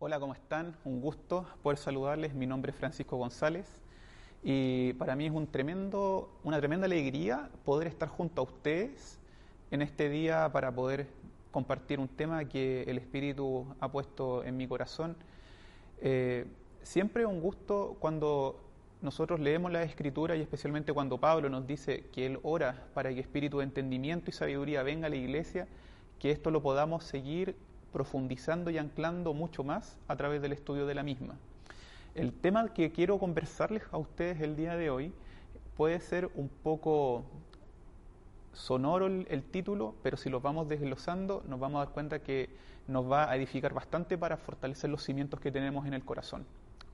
Hola, ¿cómo están? Un gusto poder saludarles. Mi nombre es Francisco González y para mí es una tremenda alegría poder estar junto a ustedes en este día para poder compartir un tema que el Espíritu ha puesto en mi corazón. Eh, siempre un gusto cuando nosotros leemos la Escritura y especialmente cuando Pablo nos dice que Él ora para que espíritu de entendimiento y sabiduría venga a la iglesia, que esto lo podamos seguir profundizando y anclando mucho más a través del estudio de la misma. El tema que quiero conversarles a ustedes el día de hoy puede ser un poco sonoro el, título, pero si lo vamos desglosando nos vamos a dar cuenta que nos va a edificar bastante para fortalecer los cimientos que tenemos en el corazón.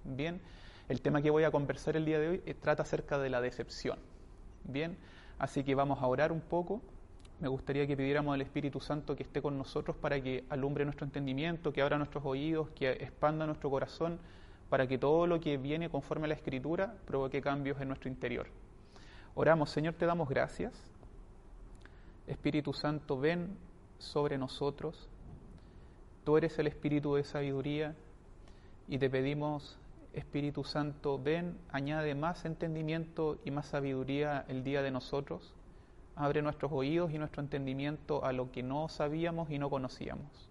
Bien, el tema que voy a conversar el día de hoy eh, trata acerca de la decepción. Bien, así que vamos a orar un poco me gustaría que pidiéramos al Espíritu Santo que esté con nosotros para que alumbre nuestro entendimiento, que abra nuestros oídos, que expanda nuestro corazón, para que todo lo que viene conforme a la Escritura provoque cambios en nuestro interior. Oramos, Señor, te damos gracias. Espíritu Santo, ven sobre nosotros. Tú eres el Espíritu de sabiduría y te pedimos, Espíritu Santo, ven, añade más entendimiento y más sabiduría el día de nosotros Abre nuestros oídos y nuestro entendimiento a lo que no sabíamos y no conocíamos.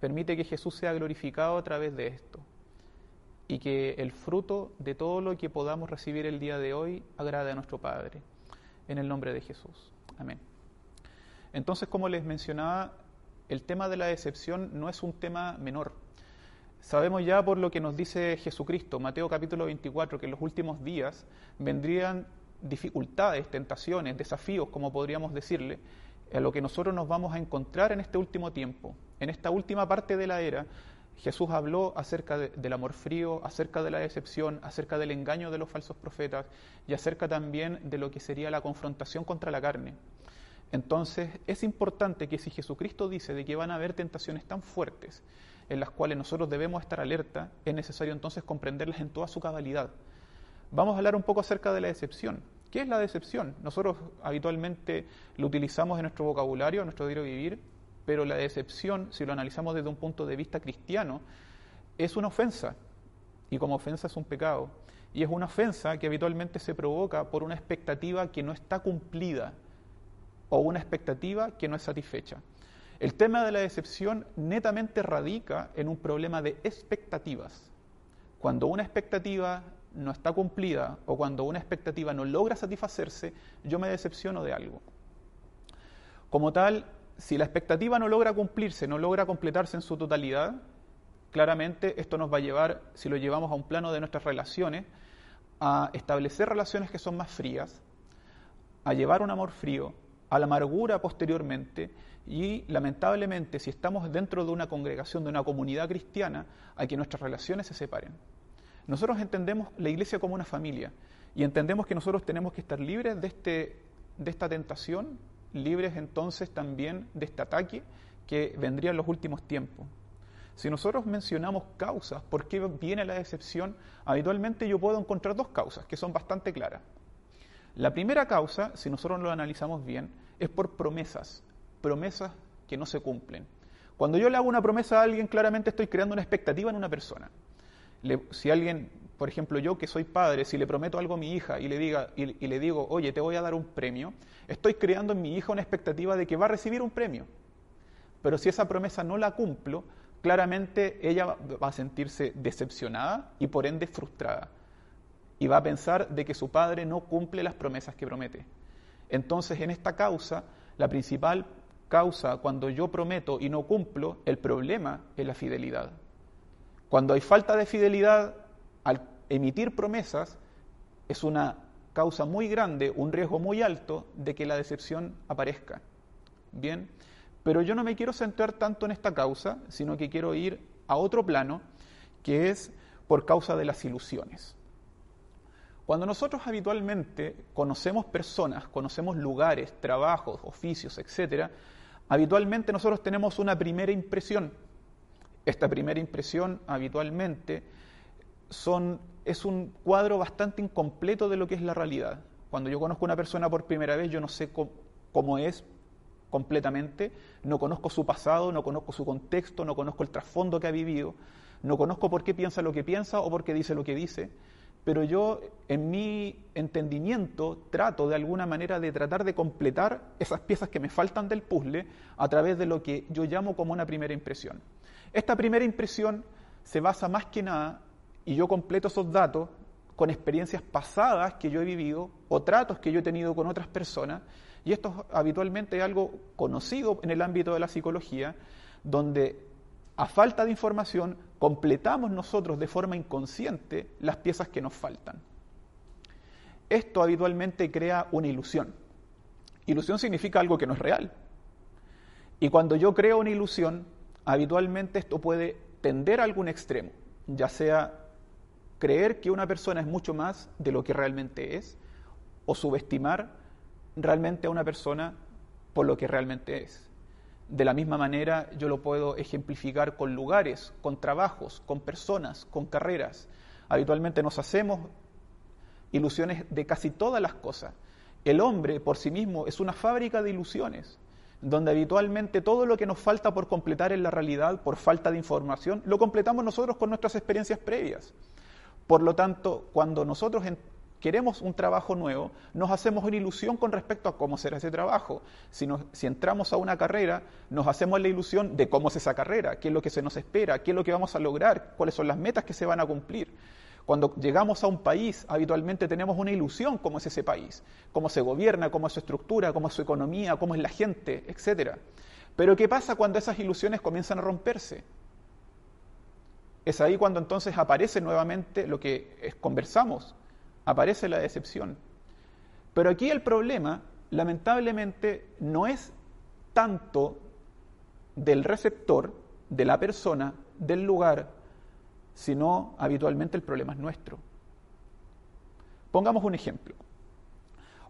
Permite que Jesús sea glorificado a través de esto y que el fruto de todo lo que podamos recibir el día de hoy agrade a nuestro Padre. En el nombre de Jesús. Amén. Entonces, como les mencionaba, el tema de la decepción no es un tema menor. Sabemos ya por lo que nos dice Jesucristo, Mateo capítulo 24, que en los últimos días vendrían dificultades, tentaciones, desafíos, como podríamos decirle, a lo que nosotros nos vamos a encontrar en este último tiempo. En esta última parte de la era, Jesús habló acerca del amor frío, acerca de la decepción, acerca del engaño de los falsos profetas y acerca también de lo que sería la confrontación contra la carne. Entonces es importante que si Jesucristo dice de que van a haber tentaciones tan fuertes en las cuales nosotros debemos estar alerta, es necesario entonces comprenderlas en toda su cabalidad Vamos a hablar un poco acerca de la decepción. ¿Qué es la decepción? Nosotros habitualmente lo utilizamos en nuestro vocabulario, en nuestro diario vivir, pero la decepción, si lo analizamos desde un punto de vista cristiano, es una ofensa. Y como ofensa es un pecado. Y es una ofensa que habitualmente se provoca por una expectativa que no está cumplida o una expectativa que no es satisfecha. El tema de la decepción netamente radica en un problema de expectativas. Cuando una expectativa no está cumplida o cuando una expectativa no logra satisfacerse, yo me decepciono de algo. Como tal, si la expectativa no logra cumplirse, no logra completarse en su totalidad, claramente esto nos va a llevar, si lo llevamos a un plano de nuestras relaciones, a establecer relaciones que son más frías, a llevar un amor frío, a la amargura posteriormente y lamentablemente si estamos dentro de una congregación, de una comunidad cristiana, a que nuestras relaciones se separen. Nosotros entendemos la iglesia como una familia y entendemos que nosotros tenemos que estar libres de, este, de esta tentación, libres entonces también de este ataque que vendría en los últimos tiempos. Si nosotros mencionamos causas, ¿por qué viene la decepción? Habitualmente yo puedo encontrar dos causas que son bastante claras. La primera causa, si nosotros lo analizamos bien, es por promesas, promesas que no se cumplen. Cuando yo le hago una promesa a alguien, claramente estoy creando una expectativa en una persona si alguien, por ejemplo yo que soy padre, si le prometo algo a mi hija y le, diga, y, le digo, oye, te voy a dar un premio, estoy creando en mi hija una expectativa de que va a recibir un premio. Pero si esa promesa no la cumplo, claramente ella va a sentirse decepcionada y por ende frustrada. Y va a pensar de que su padre no cumple las promesas que promete. Entonces, en esta causa, la principal causa cuando yo prometo y no cumplo, el problema es la fidelidad. Cuando hay falta de fidelidad al emitir promesas, es una causa muy grande, un riesgo muy alto de que la decepción aparezca. Bien, pero yo no me quiero centrar tanto en esta causa, sino que quiero ir a otro plano, que es por causa de las ilusiones. Cuando nosotros habitualmente conocemos personas, conocemos lugares, trabajos, oficios, etc., habitualmente nosotros tenemos una primera impresión esta primera impresión habitualmente son, es un cuadro bastante incompleto de lo que es la realidad. Cuando yo conozco a una persona por primera vez, yo no sé cómo, es completamente, no conozco su pasado, no conozco su contexto, no conozco el trasfondo que ha vivido. no conozco por qué piensa lo que piensa o por qué dice lo que dice, pero yo en mi entendimiento trato de alguna manera de tratar de completar esas piezas que me faltan del puzzle a través de lo que yo llamo como una primera impresión. Esta primera impresión se basa más que nada, y yo completo esos datos con experiencias pasadas que yo he vivido o tratos que yo he tenido con otras personas, y esto habitualmente es algo conocido en el ámbito de la psicología, donde a falta de información completamos nosotros de forma inconsciente las piezas que nos faltan. Esto habitualmente crea una ilusión. Ilusión significa algo que no es real. Y cuando yo creo una ilusión, habitualmente esto puede tender a algún extremo, ya sea creer que una persona es mucho más de lo que realmente es, o subestimar realmente a una persona por lo que realmente es. De la misma manera yo lo puedo ejemplificar con lugares, con trabajos, con personas, con carreras. Habitualmente nos hacemos ilusiones de casi todas las cosas. El hombre por sí mismo es una fábrica de ilusiones, donde habitualmente todo lo que nos falta por completar en la realidad, por falta de información, lo completamos nosotros con nuestras experiencias previas. Por lo tanto, cuando nosotros queremos un trabajo nuevo, nos hacemos una ilusión con respecto a cómo será ese trabajo. Si, si, entramos a una carrera, nos hacemos la ilusión de cómo es esa carrera, qué es lo que se nos espera, qué es lo que vamos a lograr, cuáles son las metas que se van a cumplir. Cuando llegamos a un país, habitualmente tenemos una ilusión cómo es ese país, cómo se gobierna, cómo es su estructura, cómo es su economía, cómo es la gente, etc. Pero ¿qué pasa cuando esas ilusiones comienzan a romperse? Es ahí cuando entonces aparece nuevamente lo que conversamos, aparece la decepción. Pero aquí el problema, lamentablemente, no es tanto del receptor, de la persona, del lugar, sino habitualmente el problema es nuestro. Pongamos un ejemplo.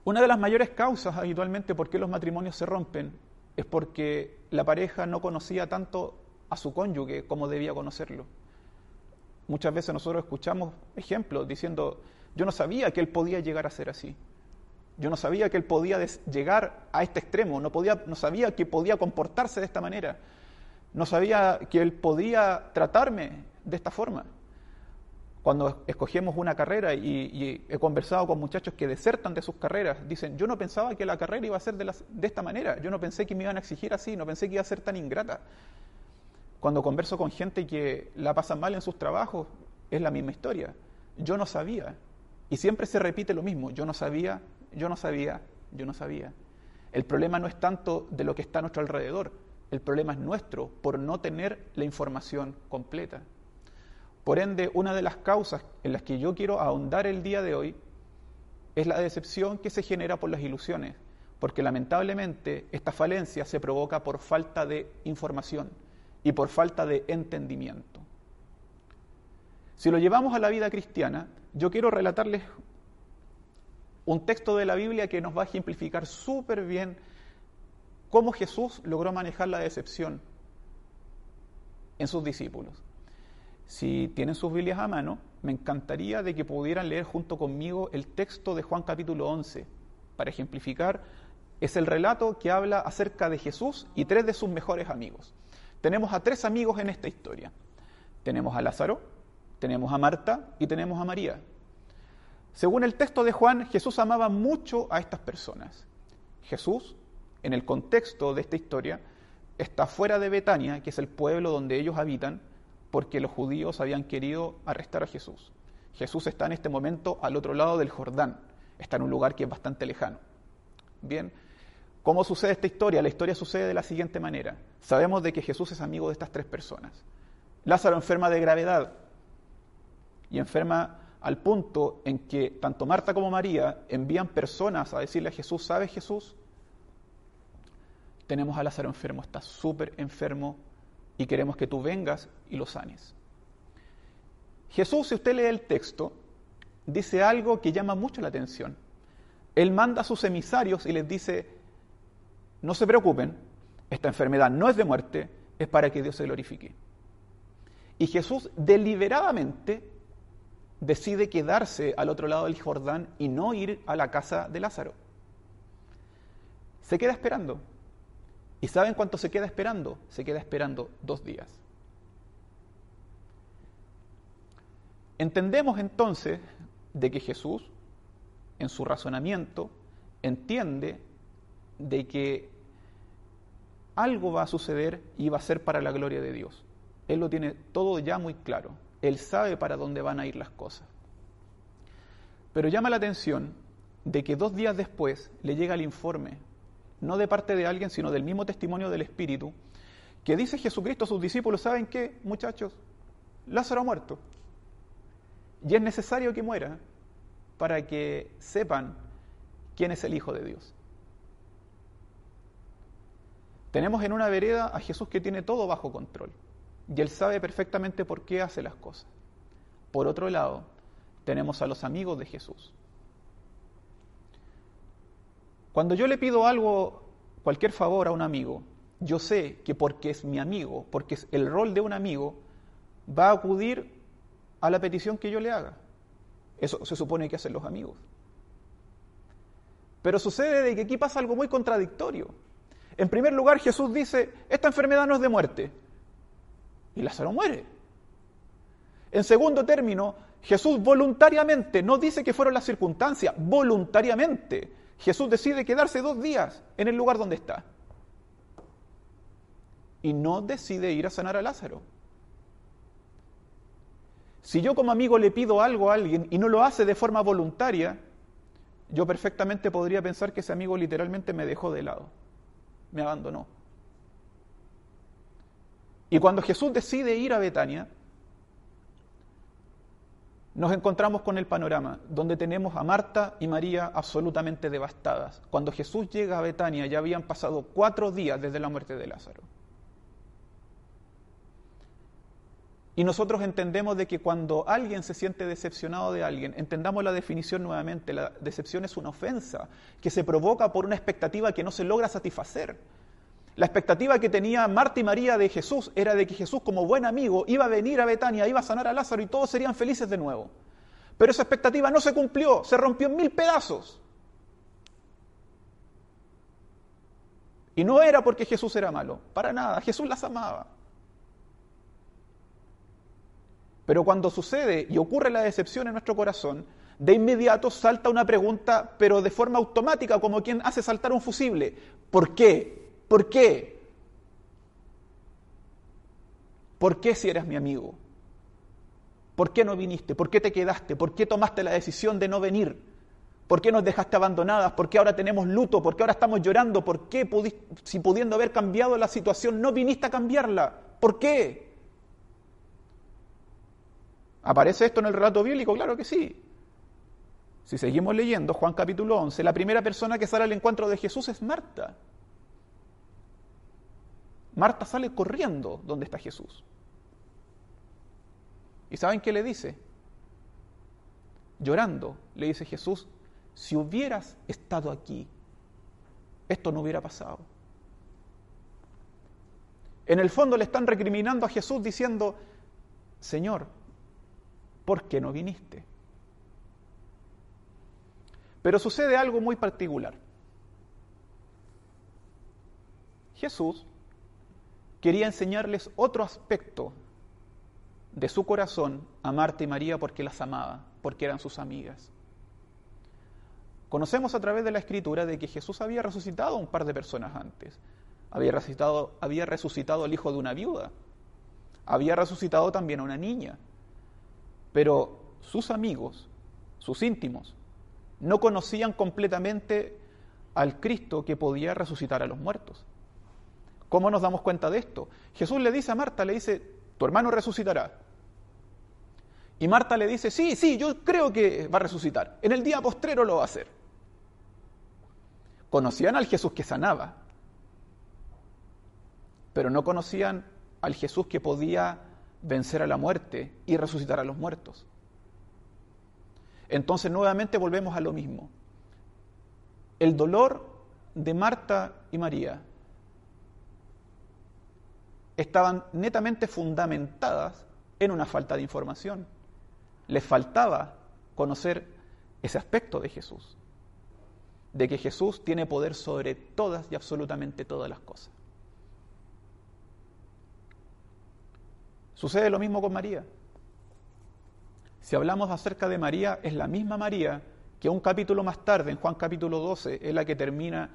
Una de las mayores causas habitualmente por qué los matrimonios se rompen es porque la pareja no conocía tanto a su cónyuge como debía conocerlo. Muchas veces nosotros escuchamos ejemplos diciendo, yo no sabía que él podía llegar a ser así. Yo no sabía que él podía llegar a este extremo, no, podía, no sabía que podía comportarse de esta manera, no sabía que él podía tratarme de esta forma. Cuando escogemos una carrera y, he conversado con muchachos que desertan de sus carreras, dicen, yo no pensaba que la carrera iba a ser de, esta manera, yo no pensé que me iban a exigir así, no pensé que iba a ser tan ingrata. Cuando converso con gente que la pasa mal en sus trabajos, es la misma historia. Yo no sabía. Y siempre se repite lo mismo. Yo no sabía, yo no sabía, yo no sabía. El problema no es tanto de lo que está a nuestro alrededor. El problema es nuestro por no tener la información completa. Por ende, una de las causas en las que yo quiero ahondar el día de hoy es la decepción que se genera por las ilusiones, porque lamentablemente esta falencia se provoca por falta de información y por falta de entendimiento. Si lo llevamos a la vida cristiana, yo quiero relatarles un texto de la Biblia que nos va a ejemplificar súper bien cómo Jesús logró manejar la decepción en sus discípulos. Si tienen sus Biblias a mano, me encantaría de que pudieran leer junto conmigo el texto de Juan capítulo 11 para ejemplificar. Es el relato que habla acerca de Jesús y tres de sus mejores amigos. Tenemos a tres amigos en esta historia. Tenemos a Lázaro, tenemos a Marta y tenemos a María. Según el texto de Juan, Jesús amaba mucho a estas personas. Jesús, en el contexto de esta historia, está fuera de Betania, que es el pueblo donde ellos habitan, porque los judíos habían querido arrestar a Jesús. Jesús está en este momento al otro lado del Jordán, está en un lugar que es bastante lejano. Bien, ¿Cómo sucede esta historia? La historia sucede de la siguiente manera. Sabemos de que Jesús es amigo de estas tres personas. Lázaro enferma de gravedad y enferma al punto en que tanto Marta como María envían personas a decirle a Jesús, ¿sabes Jesús? Tenemos a Lázaro enfermo, está súper enfermo y queremos que tú vengas y lo sanes. Jesús, si usted lee el texto, dice algo que llama mucho la atención. Él manda a sus emisarios y les dice, no se preocupen, esta enfermedad no es de muerte, es para que Dios se glorifique. Y Jesús deliberadamente decide quedarse al otro lado del Jordán y no ir a la casa de Lázaro. Se queda esperando. ¿Y saben cuánto se queda esperando? Se queda esperando dos días. Entendemos entonces de que Jesús, en su razonamiento, entiende de que algo va a suceder y va a ser para la gloria de Dios. Él lo tiene todo ya muy claro. Él sabe para dónde van a ir las cosas. Pero llama la atención de que dos días después le llega el informe, no de parte de alguien, sino del mismo testimonio del Espíritu, que dice Jesucristo a sus discípulos, ¿saben qué, muchachos? Lázaro ha muerto. Y es necesario que muera para que sepan quién es el Hijo de Dios. Tenemos en una vereda a Jesús que tiene todo bajo control y él sabe perfectamente por qué hace las cosas. Por otro lado, tenemos a los amigos de Jesús. Cuando yo le pido algo, cualquier favor a un amigo, yo sé que porque es mi amigo, porque es el rol de un amigo, va a acudir a la petición que yo le haga. Eso se supone que hacen los amigos. Pero sucede de que aquí pasa algo muy contradictorio. En primer lugar, Jesús dice, esta enfermedad no es de muerte. Y Lázaro muere. En segundo término, Jesús voluntariamente, no dice que fueron las circunstancias, voluntariamente, Jesús decide quedarse dos días en el lugar donde está. Y no decide ir a sanar a Lázaro. Si yo como amigo le pido algo a alguien y no lo hace de forma voluntaria, yo perfectamente podría pensar que ese amigo literalmente me dejó de lado, me abandonó. Y cuando Jesús decide ir a Betania, nos encontramos con el panorama donde tenemos a Marta y María absolutamente devastadas. Cuando Jesús llega a Betania ya habían pasado cuatro días desde la muerte de Lázaro. Y nosotros entendemos de que cuando alguien se siente decepcionado de alguien, entendamos la definición nuevamente, la decepción es una ofensa que se provoca por una expectativa que no se logra satisfacer. La expectativa que tenía Marta y María de Jesús era de que Jesús como buen amigo iba a venir a Betania, iba a sanar a Lázaro y todos serían felices de nuevo. Pero esa expectativa no se cumplió, se rompió en mil pedazos. Y no era porque Jesús era malo, para nada, Jesús las amaba. Pero cuando sucede y ocurre la decepción en nuestro corazón, de inmediato salta una pregunta, pero de forma automática, como quien hace saltar un fusible. ¿Por qué? ¿Por qué? ¿Por qué si eres mi amigo? ¿Por qué no viniste? ¿Por qué te quedaste? ¿Por qué tomaste la decisión de no venir? ¿Por qué nos dejaste abandonadas? ¿Por qué ahora tenemos luto? ¿Por qué ahora estamos llorando? ¿Por qué, si pudiendo haber cambiado la situación, no viniste a cambiarla? ¿Por qué? ¿Aparece esto en el relato bíblico? Claro que sí. Si seguimos leyendo Juan capítulo 11, la primera persona que sale al encuentro de Jesús es Marta. Marta sale corriendo donde está Jesús. ¿Y saben qué le dice? Llorando, le dice Jesús, si hubieras estado aquí, esto no hubiera pasado. En el fondo le están recriminando a Jesús diciendo, Señor, ¿por qué no viniste? Pero sucede algo muy particular. Jesús quería enseñarles otro aspecto de su corazón a Marta y María porque las amaba, porque eran sus amigas. Conocemos a través de la escritura de que Jesús había resucitado a un par de personas antes. Había resucitado, había resucitado al hijo de una viuda. Había resucitado también a una niña. Pero sus amigos, sus íntimos, no conocían completamente al Cristo que podía resucitar a los muertos. ¿Cómo nos damos cuenta de esto? Jesús le dice a Marta, le dice, tu hermano resucitará. Y Marta le dice, sí, sí, yo creo que va a resucitar. En el día postrero lo va a hacer. Conocían al Jesús que sanaba, pero no conocían al Jesús que podía vencer a la muerte y resucitar a los muertos. Entonces nuevamente volvemos a lo mismo. El dolor de Marta y María estaban netamente fundamentadas en una falta de información. Les faltaba conocer ese aspecto de Jesús, de que Jesús tiene poder sobre todas y absolutamente todas las cosas. Sucede lo mismo con María. Si hablamos acerca de María, es la misma María que un capítulo más tarde, en Juan capítulo 12, es la que termina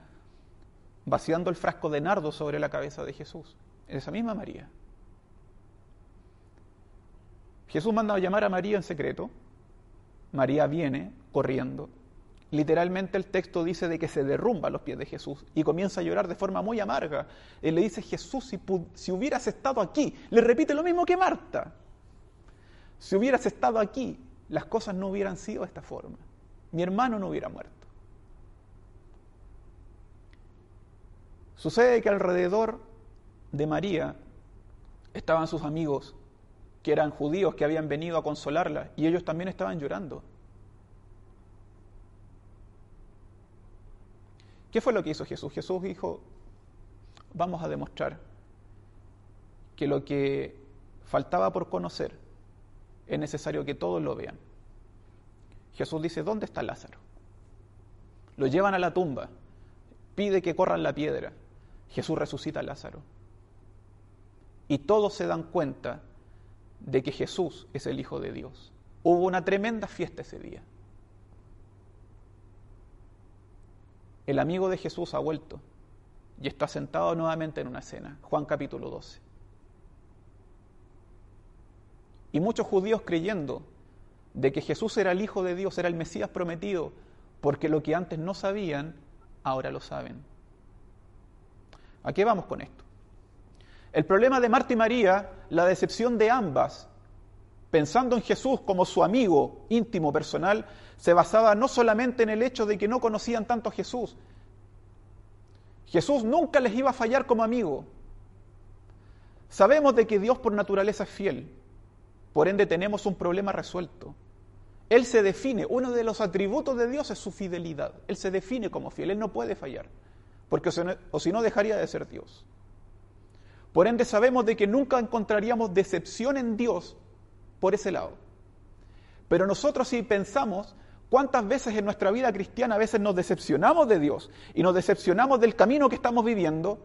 vaciando el frasco de nardo sobre la cabeza de Jesús. Esa misma María. Jesús manda a llamar a María en secreto. María viene corriendo. Literalmente el texto dice de que se derrumba a los pies de Jesús y comienza a llorar de forma muy amarga. Él le dice, Jesús, si, si hubieras estado aquí, le repite lo mismo que Marta. Si hubieras estado aquí, las cosas no hubieran sido de esta forma. Mi hermano no hubiera muerto. Sucede que alrededor de María estaban sus amigos, que eran judíos, que habían venido a consolarla, y ellos también estaban llorando. ¿Qué fue lo que hizo Jesús? Jesús dijo, vamos a demostrar que lo que faltaba por conocer es necesario que todos lo vean. Jesús dice, ¿dónde está Lázaro? Lo llevan a la tumba, pide que corran la piedra. Jesús resucita a Lázaro. Y todos se dan cuenta de que Jesús es el Hijo de Dios. Hubo una tremenda fiesta ese día. El amigo de Jesús ha vuelto y está sentado nuevamente en una cena. Juan capítulo 12. Y muchos judíos creyendo de que Jesús era el Hijo de Dios, era el Mesías prometido, porque lo que antes no sabían, ahora lo saben. ¿A qué vamos con esto? El problema de Marta y María, la decepción de ambas, pensando en Jesús como su amigo íntimo, personal, se basaba no solamente en el hecho de que no conocían tanto a Jesús. Jesús nunca les iba a fallar como amigo. Sabemos de que Dios por naturaleza es fiel, por ende tenemos un problema resuelto. Él se define, uno de los atributos de Dios es su fidelidad. Él se define como fiel, Él no puede fallar porque o si no dejaría de ser Dios. Por ende sabemos de que nunca encontraríamos decepción en Dios por ese lado. Pero nosotros si pensamos cuántas veces en nuestra vida cristiana a veces nos decepcionamos de Dios y nos decepcionamos del camino que estamos viviendo,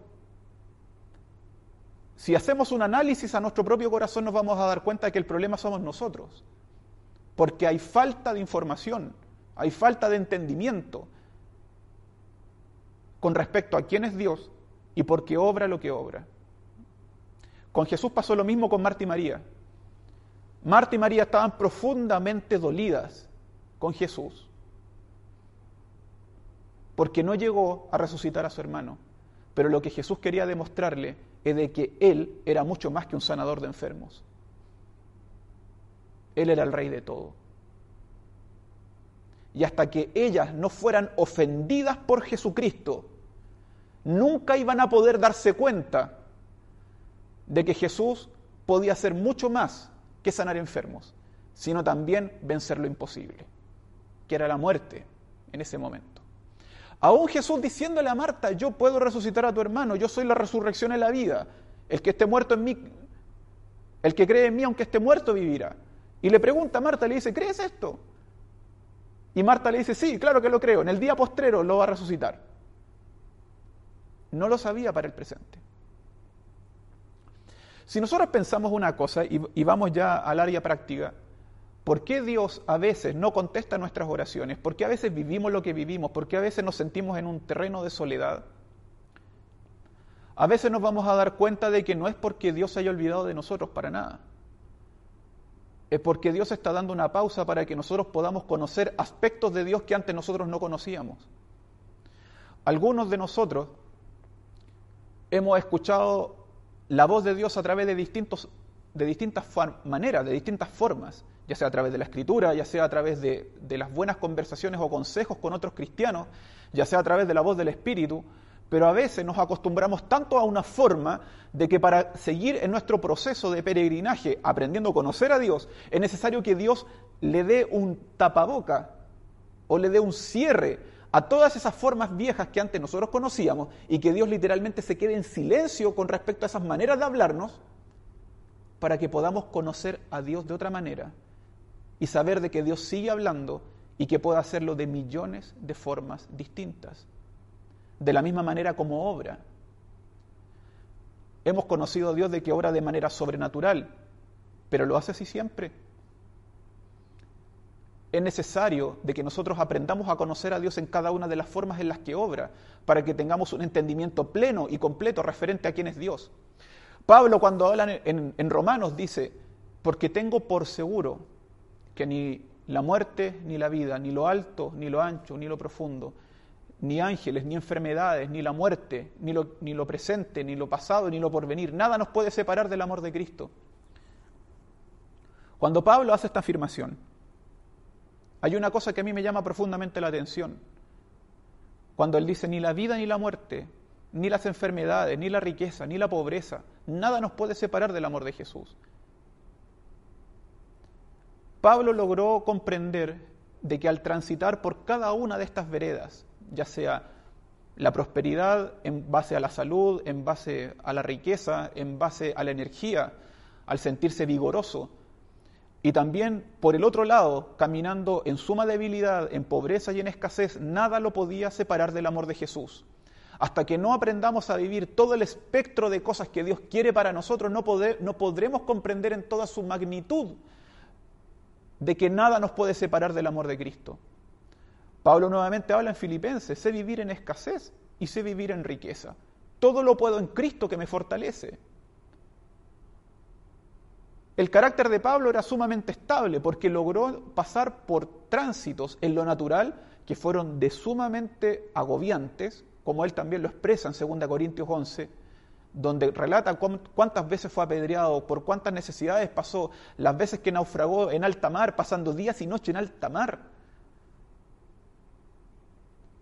si hacemos un análisis a nuestro propio corazón nos vamos a dar cuenta de que el problema somos nosotros. Porque hay falta de información, hay falta de entendimiento, con respecto a quién es Dios y por qué obra lo que obra. Con Jesús pasó lo mismo con Marta y María. Marta y María estaban profundamente dolidas con Jesús porque no llegó a resucitar a su hermano. Pero lo que Jesús quería demostrarle es de que Él era mucho más que un sanador de enfermos. Él era el rey de todo. Y hasta que ellas no fueran ofendidas por Jesucristo, nunca iban a poder darse cuenta de que Jesús podía hacer mucho más que sanar enfermos, sino también vencer lo imposible, que era la muerte en ese momento. Aún Jesús diciéndole a Marta, yo puedo resucitar a tu hermano, yo soy la resurrección en la vida, el que esté muerto en mí, el que cree en mí aunque esté muerto vivirá. Y le pregunta a Marta, le dice, ¿crees esto? Y Marta le dice, sí, claro que lo creo, en el día postrero lo va a resucitar. No lo sabía para el presente. Si nosotros pensamos una cosa y, vamos ya al área práctica, ¿por qué Dios a veces no contesta nuestras oraciones? ¿Por qué a veces vivimos lo que vivimos? ¿Por qué a veces nos sentimos en un terreno de soledad? A veces nos vamos a dar cuenta de que no es porque Dios haya olvidado de nosotros para nada. Es porque Dios está dando una pausa para que nosotros podamos conocer aspectos de Dios que antes nosotros no conocíamos. Algunos de nosotros hemos escuchado la voz de Dios a través de, distintos, de distintas maneras, de distintas formas, ya sea a través de la escritura, ya sea a través de, de las buenas conversaciones o consejos con otros cristianos, ya sea a través de la voz del Espíritu, pero a veces nos acostumbramos tanto a una forma de que para seguir en nuestro proceso de peregrinaje, aprendiendo a conocer a Dios, es necesario que Dios le dé un tapaboca o le dé un cierre a todas esas formas viejas que antes nosotros conocíamos y que Dios literalmente se quede en silencio con respecto a esas maneras de hablarnos para que podamos conocer a Dios de otra manera y saber de que Dios sigue hablando y que puede hacerlo de millones de formas distintas, de la misma manera como obra. Hemos conocido a Dios de que obra de manera sobrenatural, pero lo hace así siempre. Es necesario de que nosotros aprendamos a conocer a Dios en cada una de las formas en las que obra, para que tengamos un entendimiento pleno y completo referente a quién es Dios. Pablo cuando habla en, Romanos dice, porque tengo por seguro que ni la muerte, ni la vida, ni lo alto, ni lo ancho, ni lo profundo, ni ángeles, ni enfermedades, ni la muerte, ni lo, ni lo presente, ni lo pasado, ni lo porvenir, nada nos puede separar del amor de Cristo. Cuando Pablo hace esta afirmación, hay una cosa que a mí me llama profundamente la atención. Cuando él dice, ni la vida ni la muerte, ni las enfermedades, ni la riqueza, ni la pobreza, nada nos puede separar del amor de Jesús. Pablo logró comprender de que al transitar por cada una de estas veredas, ya sea la prosperidad en base a la salud, en base a la riqueza, en base a la energía, al sentirse vigoroso, y también, por el otro lado, caminando en suma debilidad, en pobreza y en escasez, nada lo podía separar del amor de Jesús. Hasta que no aprendamos a vivir todo el espectro de cosas que Dios quiere para nosotros, no, no podremos comprender en toda su magnitud de que nada nos puede separar del amor de Cristo. Pablo nuevamente habla en Filipenses, sé vivir en escasez y sé vivir en riqueza. Todo lo puedo en Cristo que me fortalece. El carácter de Pablo era sumamente estable porque logró pasar por tránsitos en lo natural que fueron de sumamente agobiantes, como él también lo expresa en 2 Corintios 11, donde relata cuántas veces fue apedreado, por cuántas necesidades pasó, las veces que naufragó en alta mar, pasando días y noches en alta mar.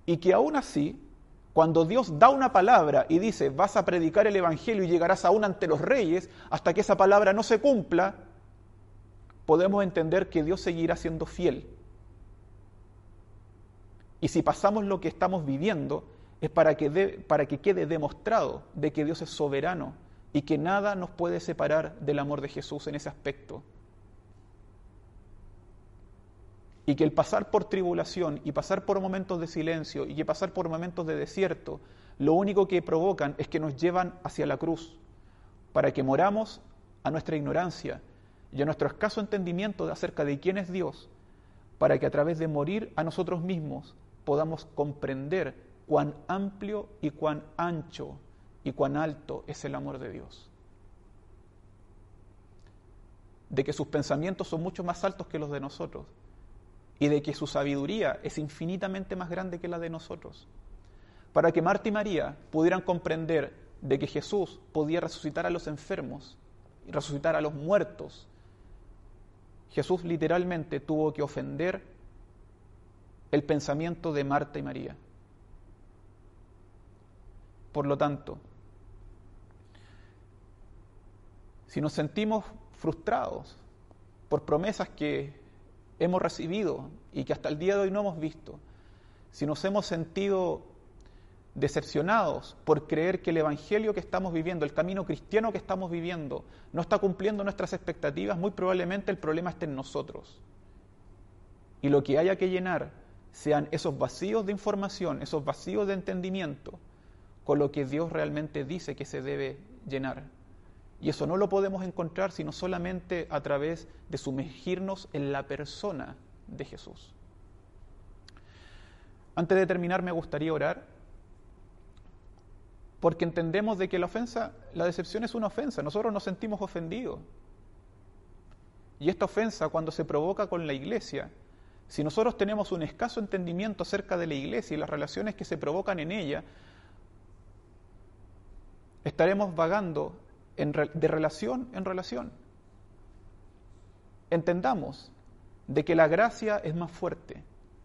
Y que aún así cuando Dios da una palabra y dice, vas a predicar el Evangelio y llegarás aún ante los reyes, hasta que esa palabra no se cumpla, podemos entender que Dios seguirá siendo fiel. Y si pasamos lo que estamos viviendo, es para que, para que quede demostrado de que Dios es soberano y que nada nos puede separar del amor de Jesús en ese aspecto. Y que el pasar por tribulación y pasar por momentos de silencio y que pasar por momentos de desierto, lo único que provocan es que nos llevan hacia la cruz, para que moramos a nuestra ignorancia y a nuestro escaso entendimiento acerca de quién es Dios, para que a través de morir a nosotros mismos podamos comprender cuán amplio y cuán ancho y cuán alto es el amor de Dios. De que sus pensamientos son mucho más altos que los de nosotros y de que su sabiduría es infinitamente más grande que la de nosotros. Para que Marta y María pudieran comprender de que Jesús podía resucitar a los enfermos y resucitar a los muertos, Jesús literalmente tuvo que ofender el pensamiento de Marta y María. Por lo tanto, si nos sentimos frustrados por promesas que hemos recibido y que hasta el día de hoy no hemos visto, si nos hemos sentido decepcionados por creer que el Evangelio que estamos viviendo, el camino cristiano que estamos viviendo, no está cumpliendo nuestras expectativas, muy probablemente el problema esté en nosotros. Y lo que haya que llenar sean esos vacíos de información, esos vacíos de entendimiento, con lo que Dios realmente dice que se debe llenar. Y eso no lo podemos encontrar sino solamente a través de sumergirnos en la persona de Jesús. Antes de terminar me gustaría orar porque entendemos de que la ofensa, la decepción es una ofensa, nosotros nos sentimos ofendidos. Y esta ofensa cuando se provoca con la iglesia, si nosotros tenemos un escaso entendimiento acerca de la iglesia y las relaciones que se provocan en ella, estaremos vagando de relación en relación. Entendamos de que la gracia es más fuerte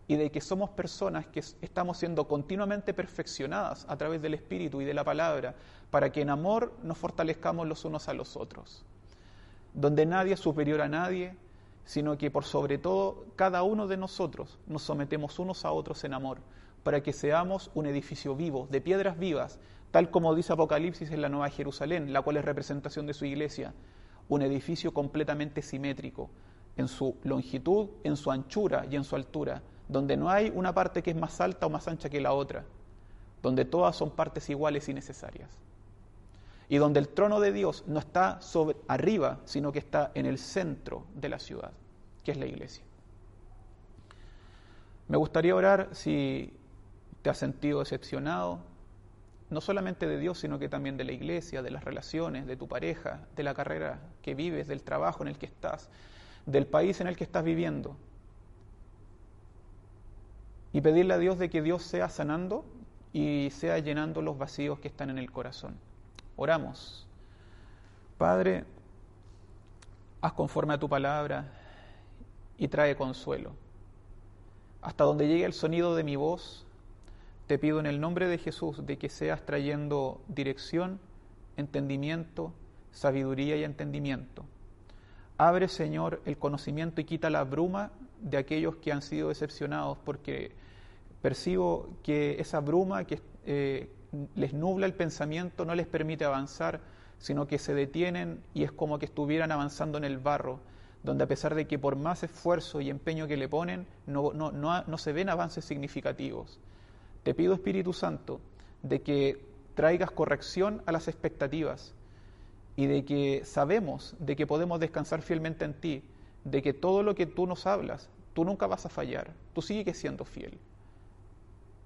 y de que somos personas que estamos siendo continuamente perfeccionadas a través del Espíritu y de la palabra para que en amor nos fortalezcamos los unos a los otros, donde nadie es superior a nadie, sino que por sobre todo cada uno de nosotros nos sometemos unos a otros en amor, para que seamos un edificio vivo, de piedras vivas, tal como dice Apocalipsis en la Nueva Jerusalén, la cual es representación de su iglesia, un edificio completamente simétrico en su longitud, en su anchura y en su altura, donde no hay una parte que es más alta o más ancha que la otra, donde todas son partes iguales y necesarias. Y donde el trono de Dios no está sobre, arriba, sino que está en el centro de la ciudad, que es la iglesia. Me gustaría orar si te has sentido decepcionado, no solamente de Dios, sino que también de la iglesia, de las relaciones, de tu pareja, de la carrera que vives, del trabajo en el que estás, del país en el que estás viviendo. Y pedirle a Dios de que Dios sea sanando y sea llenando los vacíos que están en el corazón. Oramos. Padre, haz conforme a tu palabra y trae consuelo. Hasta donde llegue el sonido de mi voz, te pido en el nombre de Jesús de que seas trayendo dirección, entendimiento, sabiduría y entendimiento. Abre, Señor, el conocimiento y quita la bruma de aquellos que han sido decepcionados, porque percibo que esa bruma que eh, les nubla el pensamiento no les permite avanzar, sino que se detienen y es como que estuvieran avanzando en el barro, donde a pesar de que por más esfuerzo y empeño que le ponen, no, no, no, no se ven avances significativos. Te pido, Espíritu Santo, de que traigas corrección a las expectativas y de que sabemos de que podemos descansar fielmente en ti, de que todo lo que tú nos hablas, tú nunca vas a fallar, tú sigues siendo fiel.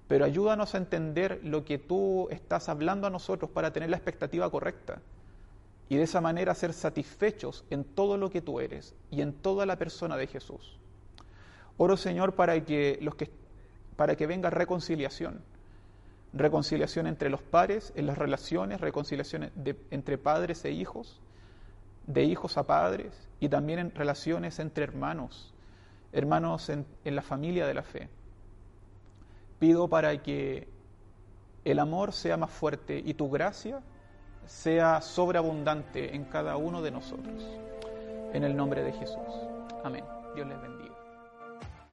Pero ayúdanos a entender lo que tú estás hablando a nosotros para tener la expectativa correcta y de esa manera ser satisfechos en todo lo que tú eres y en toda la persona de Jesús. Oro, Señor, para que, los que, para que venga reconciliación. Reconciliación entre los pares, en las relaciones, reconciliación entre padres e hijos, de hijos a padres y también en relaciones entre hermanos, hermanos en la familia de la fe. Pido para que el amor sea más fuerte y tu gracia sea sobreabundante en cada uno de nosotros. En el nombre de Jesús. Amén. Dios les bendiga.